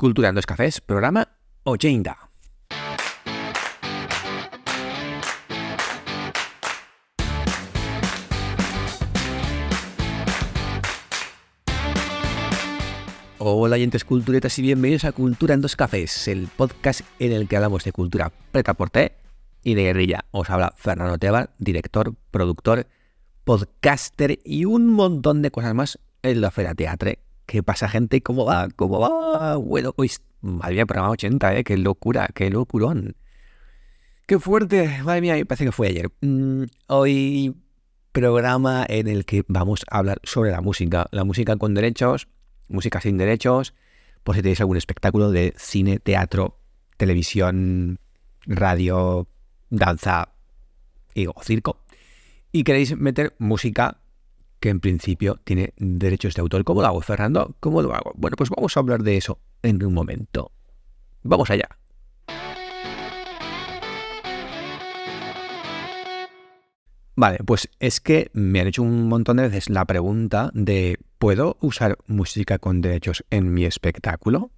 Cultura en dos cafés, programa 80. Hola oyentes culturetas y bienvenidos a Cultura en dos cafés, el podcast en el que hablamos de cultura preta por té y de guerrilla. Os habla Fernando Tebar, director, productor, podcaster y un montón de cosas más en la Fera Teatre. ¿Qué pasa, gente? ¿Cómo va? ¿Cómo va? Bueno, pues, madre mía, programa 80, ¿eh? Qué locura, qué locurón. Qué fuerte, madre mía, parece que fue ayer. Mm, hoy programa en el que vamos a hablar sobre la música. La música con derechos, música sin derechos, por si tenéis algún espectáculo de cine, teatro, televisión, radio, danza y, o circo. Y queréis meter música que en principio tiene derechos de autor. ¿Cómo lo hago, Fernando? ¿Cómo lo hago? Bueno, pues vamos a hablar de eso en un momento. Vamos allá. Vale, pues es que me han hecho un montón de veces la pregunta de ¿puedo usar música con derechos en mi espectáculo?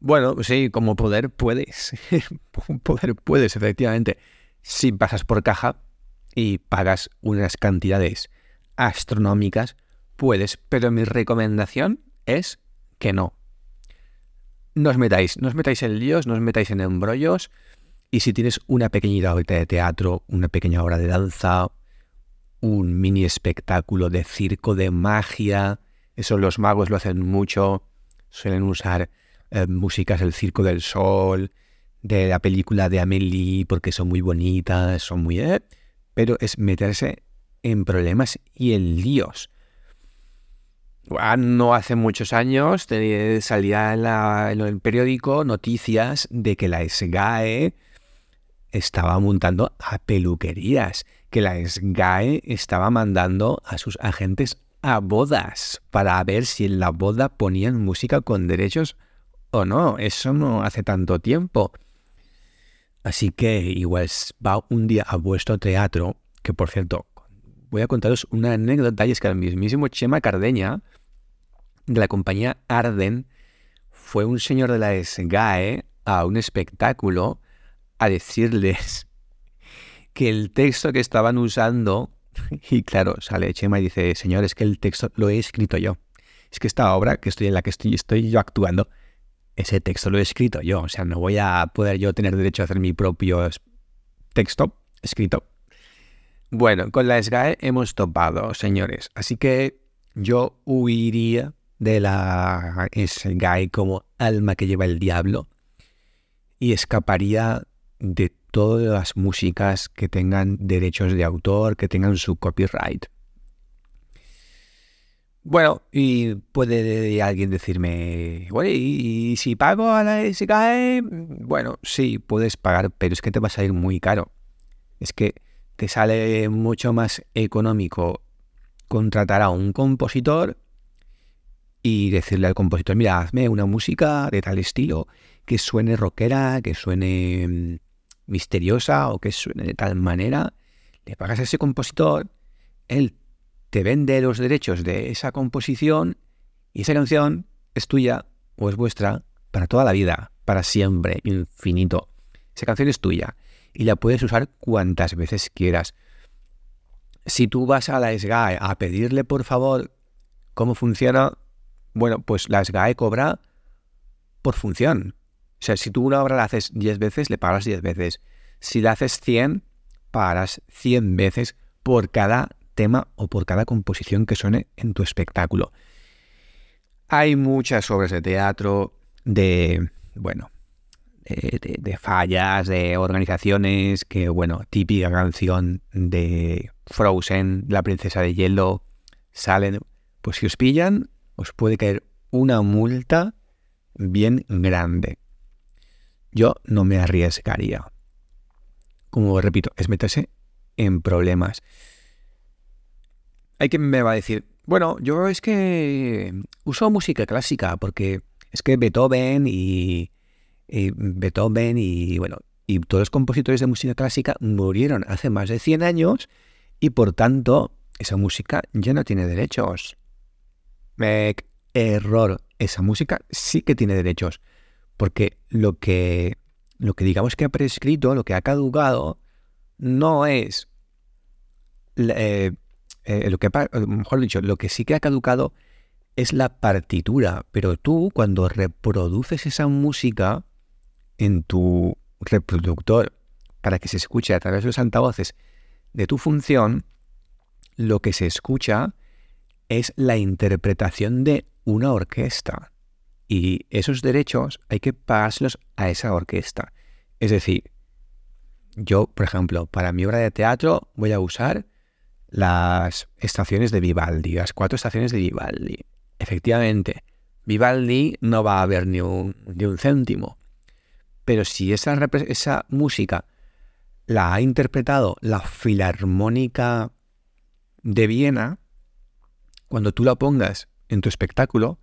Bueno, sí, como poder puedes. poder puedes, efectivamente. Si pasas por caja, y pagas unas cantidades astronómicas, puedes, pero mi recomendación es que no. No os metáis, no os metáis en líos, no os metáis en embrollos. Y si tienes una pequeñita obra de teatro, una pequeña obra de danza, un mini espectáculo de circo, de magia, eso los magos lo hacen mucho, suelen usar eh, músicas del Circo del Sol, de la película de Amélie, porque son muy bonitas, son muy... Eh, pero es meterse en problemas y en líos. Ah, no hace muchos años salía en, el periódico noticias de que la SGAE estaba montando a peluquerías, que la SGAE estaba mandando a sus agentes a bodas para ver si en la boda ponían música con derechos o no. Eso no hace tanto tiempo. Así que igual va un día a vuestro teatro, que por cierto, voy a contaros una anécdota y es que el mismísimo Chema Cardeña, de la compañía Arden, fue un señor de la SGAE a un espectáculo a decirles que el texto que estaban usando, y claro, sale Chema y dice, señor, es que el texto lo he escrito yo. Es que esta obra que estoy en la que estoy, estoy yo actuando ese texto lo he escrito yo, o sea, no voy a poder yo tener derecho a hacer mi propio texto escrito. Bueno, con la SGAE hemos topado, señores, así que yo huiría de la SGAE como alma que lleva el diablo y escaparía de todas las músicas que tengan derechos de autor, que tengan su copyright. Bueno, y puede alguien decirme, bueno, ¿y, si pago a la SGAE? Bueno, sí, puedes pagar, pero es que te va a salir muy caro. Es que te sale mucho más económico contratar a un compositor y decirle al compositor, mira, hazme una música de tal estilo, que suene rockera, que suene mm, misteriosa o que suene de tal manera. Le pagas a ese compositor, él te vende los derechos de esa composición y esa canción es tuya o es vuestra para toda la vida, para siempre, infinito. Esa canción es tuya y la puedes usar cuantas veces quieras. Si tú vas a la SGAE a pedirle por favor cómo funciona, bueno, pues la SGAE cobra por función. O sea, si tú una obra la haces 10 veces, le pagas 10 veces. Si la haces 100, pagas 100 veces por cada tema o por cada composición que suene en tu espectáculo. Hay muchas obras de teatro, de, bueno, de, fallas, de organizaciones, que, bueno, típica canción de Frozen, La princesa de hielo, salen, pues si os pillan, os puede caer una multa bien grande. Yo no me arriesgaría. Como repito, es meterse en problemas. Hay quien me va a decir, bueno, yo es que uso música clásica porque es que Beethoven y, Beethoven y bueno, y todos los compositores de música clásica murieron hace más de 100 años y por tanto esa música ya no tiene derechos. error. Esa música sí que tiene derechos. Porque lo que, lo que digamos que ha prescrito, lo que ha caducado, no es eh, eh, lo que, mejor dicho, lo que sí que ha caducado es la partitura, pero tú cuando reproduces esa música en tu reproductor para que se escuche a través de los altavoces de tu función, lo que se escucha es la interpretación de una orquesta. Y esos derechos hay que pagárselos a esa orquesta. Es decir, yo, por ejemplo, para mi obra de teatro voy a usar las estaciones de Vivaldi, las cuatro estaciones de Vivaldi. Efectivamente, Vivaldi no va a haber ni un, un céntimo. Pero si esa, esa música la ha interpretado la Filarmónica de Viena, cuando tú la pongas en tu espectáculo,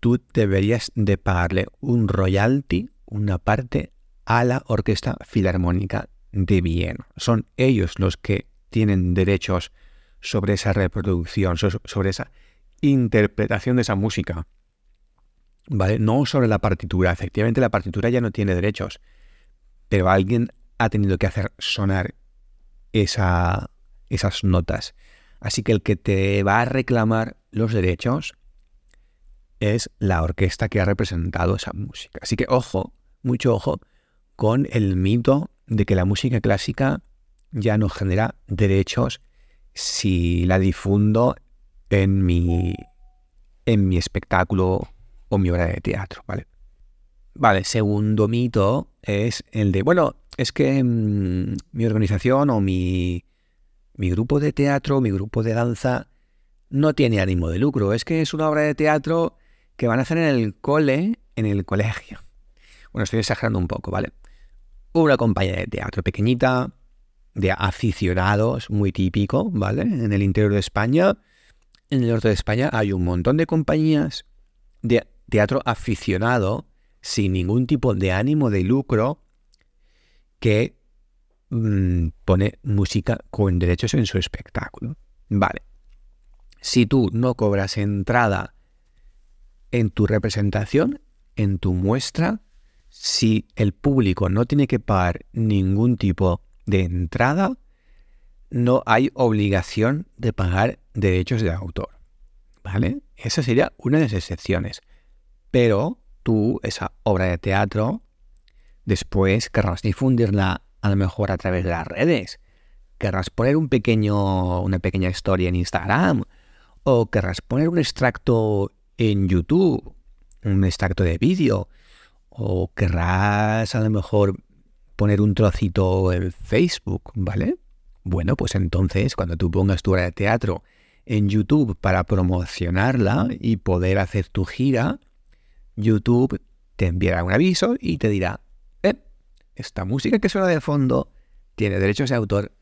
tú deberías de pagarle un royalty, una parte, a la Orquesta Filarmónica de Viena. Son ellos los que tienen derechos sobre esa reproducción, sobre esa interpretación de esa música. ¿Vale? No sobre la partitura. Efectivamente, la partitura ya no tiene derechos. Pero alguien ha tenido que hacer sonar esa, esas notas. Así que el que te va a reclamar los derechos es la orquesta que ha representado esa música. Así que ojo, mucho ojo con el mito de que la música clásica ya no genera derechos si la difundo en mi, en mi espectáculo o mi obra de teatro, ¿vale? Vale, segundo mito es el de, bueno, es que mm, mi organización o mi, mi grupo de teatro, mi grupo de danza, no tiene ánimo de lucro. Es que es una obra de teatro que van a hacer en el cole, en el colegio. Bueno, estoy exagerando un poco, ¿vale? Una compañía de teatro pequeñita, de aficionados, muy típico, ¿vale? En el interior de España, en el norte de España hay un montón de compañías de teatro aficionado sin ningún tipo de ánimo de lucro que mm, pone música con derechos en su espectáculo. Vale. Si tú no cobras entrada en tu representación, en tu muestra, si el público no tiene que pagar ningún tipo de entrada, no hay obligación de pagar derechos de autor. ¿Vale? Esa sería una de las excepciones. Pero tú, esa obra de teatro, después querrás difundirla a lo mejor a través de las redes. Querrás poner una pequeña historia en Instagram. O querrás poner un extracto en YouTube, un extracto de vídeo. O querrás a lo mejor poner un trocito en Facebook, ¿vale? Bueno, pues entonces cuando tú pongas tu obra de teatro en YouTube para promocionarla y poder hacer tu gira, YouTube te enviará un aviso y te dirá, eh, esta música que suena de fondo tiene derechos de autor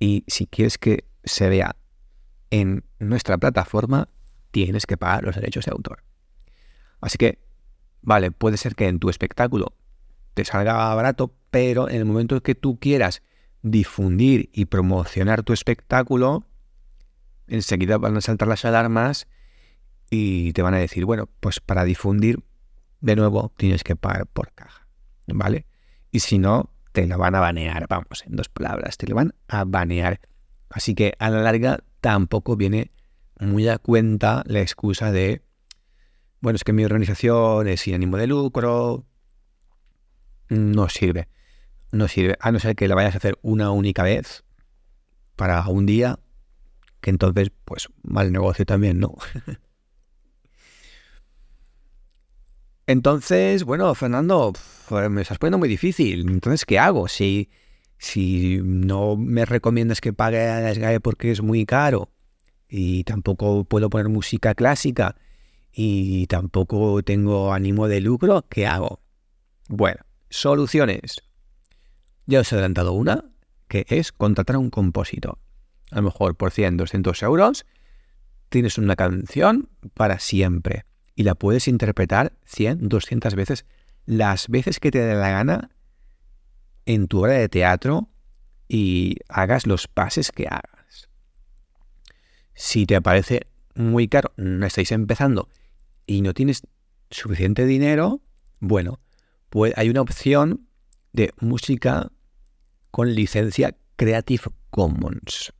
y si quieres que se vea en nuestra plataforma, tienes que pagar los derechos de autor. Así que, vale, puede ser que en tu espectáculo te salga barato, pero en el momento que tú quieras difundir y promocionar tu espectáculo, enseguida van a saltar las alarmas y te van a decir, bueno, pues para difundir, de nuevo, tienes que pagar por caja, ¿vale? Y si no, te lo van a banear, vamos, en dos palabras, te lo van a banear. Así que a la larga tampoco viene muy a cuenta la excusa de, bueno, es que mi organización es sin ánimo de lucro, no sirve no sirve, a no ser que la vayas a hacer una única vez para un día, que entonces, pues, mal negocio también, ¿no? entonces, bueno, Fernando, pues, me estás poniendo muy difícil. Entonces, ¿qué hago? Si, si no me recomiendas que pague a SGAE porque es muy caro y tampoco puedo poner música clásica y tampoco tengo ánimo de lucro, ¿qué hago? Bueno, soluciones. Ya os he adelantado una, que es contratar a un compositor. A lo mejor por 100, 200 euros tienes una canción para siempre y la puedes interpretar 100, 200 veces, las veces que te dé la gana en tu hora de teatro y hagas los pases que hagas. Si te parece muy caro, no estáis empezando y no tienes suficiente dinero, bueno, pues hay una opción de música con licencia Creative Commons.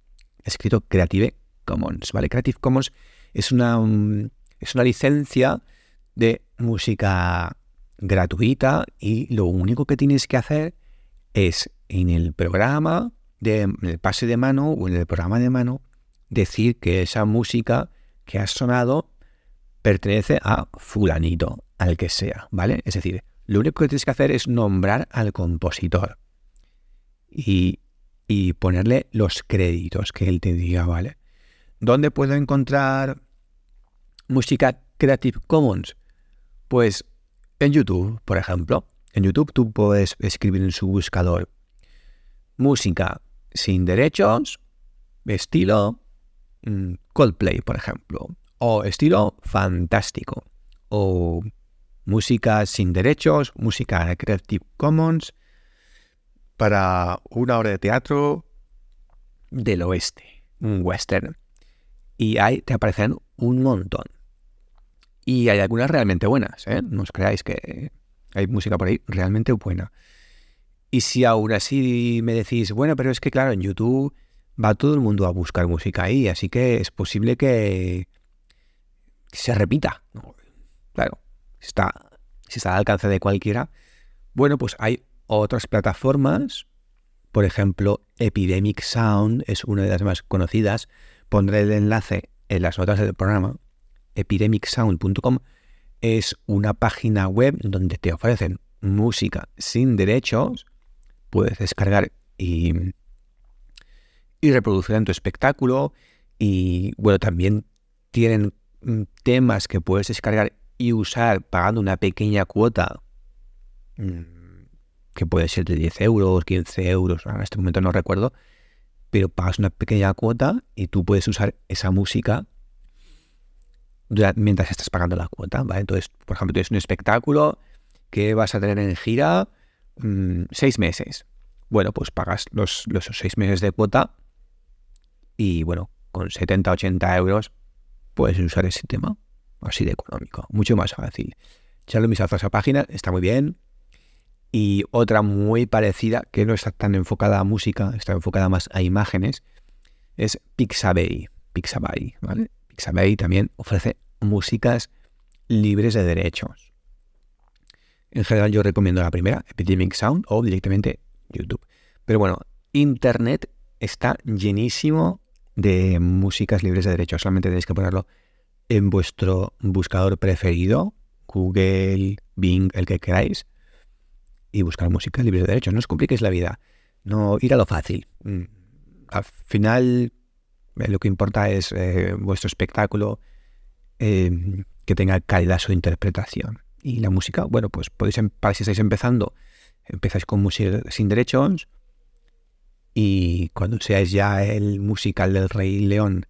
Escrito Creative Commons, ¿vale? Creative Commons es una, mm, es una licencia de música gratuita y lo único que tienes que hacer es en el programa, de, en el pase de mano o en el programa de mano, decir que esa música que ha sonado pertenece a fulanito, al que sea, ¿vale? Es decir, lo único que tienes que hacer es nombrar al compositor y, y ponerle los créditos que él te diga, ¿vale? ¿Dónde puedo encontrar música Creative Commons? Pues en YouTube, por ejemplo. En YouTube tú puedes escribir en su buscador música sin derechos, estilo mm, Coldplay, por ejemplo, o estilo fantástico, o música sin derechos, música Creative Commons para una hora de teatro del oeste, un western. Y ahí te aparecen un montón. Y hay algunas realmente buenas, ¿eh? No os creáis que hay música por ahí realmente buena. Y si aún así me decís, bueno, pero es que claro, en YouTube va todo el mundo a buscar música ahí, así que es posible que se repita. claro, está, si está al alcance de cualquiera. Bueno, pues hay otras plataformas, por ejemplo, Epidemic Sound es una de las más conocidas. Pondré el enlace en las notas del programa epidemicsound.com es una página web donde te ofrecen música sin derechos. Puedes descargar y, y reproducir en tu espectáculo. Y bueno, también tienen mm, temas que puedes descargar y usar pagando una pequeña cuota, mm, que puede ser de 10 euros, 15 euros, en este momento no recuerdo, pero pagas una pequeña cuota y tú puedes usar esa música mientras estás pagando la cuota, ¿vale? Entonces, por ejemplo, tienes un espectáculo que vas a tener en gira mm, seis meses. Bueno, pues pagas los, los seis meses de cuota y, bueno, con 70, 80 euros puedes usar ese tema así de económico, mucho más fácil. Echarle un vistazo a esa página, está muy bien. Y otra muy parecida, que no está tan enfocada a música, está enfocada más a imágenes, es Pixabay. Pixabay, ¿vale? Pixabay también ofrece músicas libres de derechos. En general yo recomiendo la primera, Epidemic Sound, o directamente YouTube. Pero bueno, Internet está llenísimo de músicas libres de derechos. Solamente tenéis que ponerlo en vuestro buscador preferido, Google, Bing, el que queráis, y buscar música libre de derechos. No os compliquéis la vida. No ir a lo fácil. Mm, al final eh, lo que importa es eh, vuestro espectáculo, eh, que tenga calidad su interpretación. Y la música, bueno, pues podéis, em, para si estáis empezando, empezáis con música sin derechos y cuando seáis ya el musical del Rey León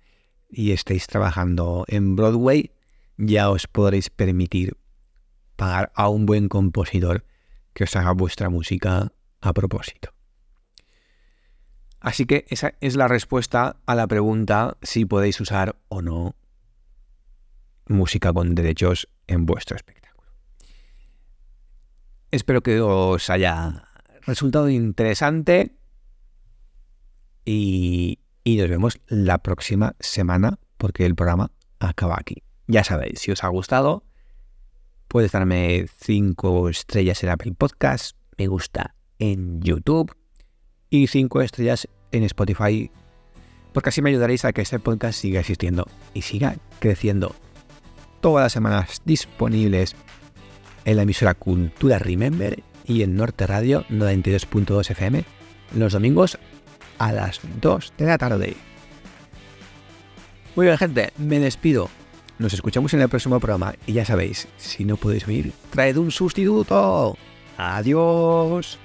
y estéis trabajando en Broadway, ya os podréis permitir pagar a un buen compositor que os haga vuestra música a propósito. Así que esa es la respuesta a la pregunta si podéis usar o no música con derechos en vuestro espectáculo. Espero que os haya resultado interesante y, nos vemos la próxima semana porque el programa acaba aquí. Ya sabéis, si os ha gustado, puedes darme 5 estrellas en Apple Podcast, me gusta en YouTube y 5 estrellas en Spotify, porque así me ayudaréis a que este podcast siga existiendo y siga creciendo. Todas las semanas disponibles en la emisora Cultura Remember y en Norte Radio 92.2 FM los domingos a las 2 de la tarde. Muy bien gente, me despido. Nos escuchamos en el próximo programa y ya sabéis, si no podéis oír, traed un sustituto. Adiós.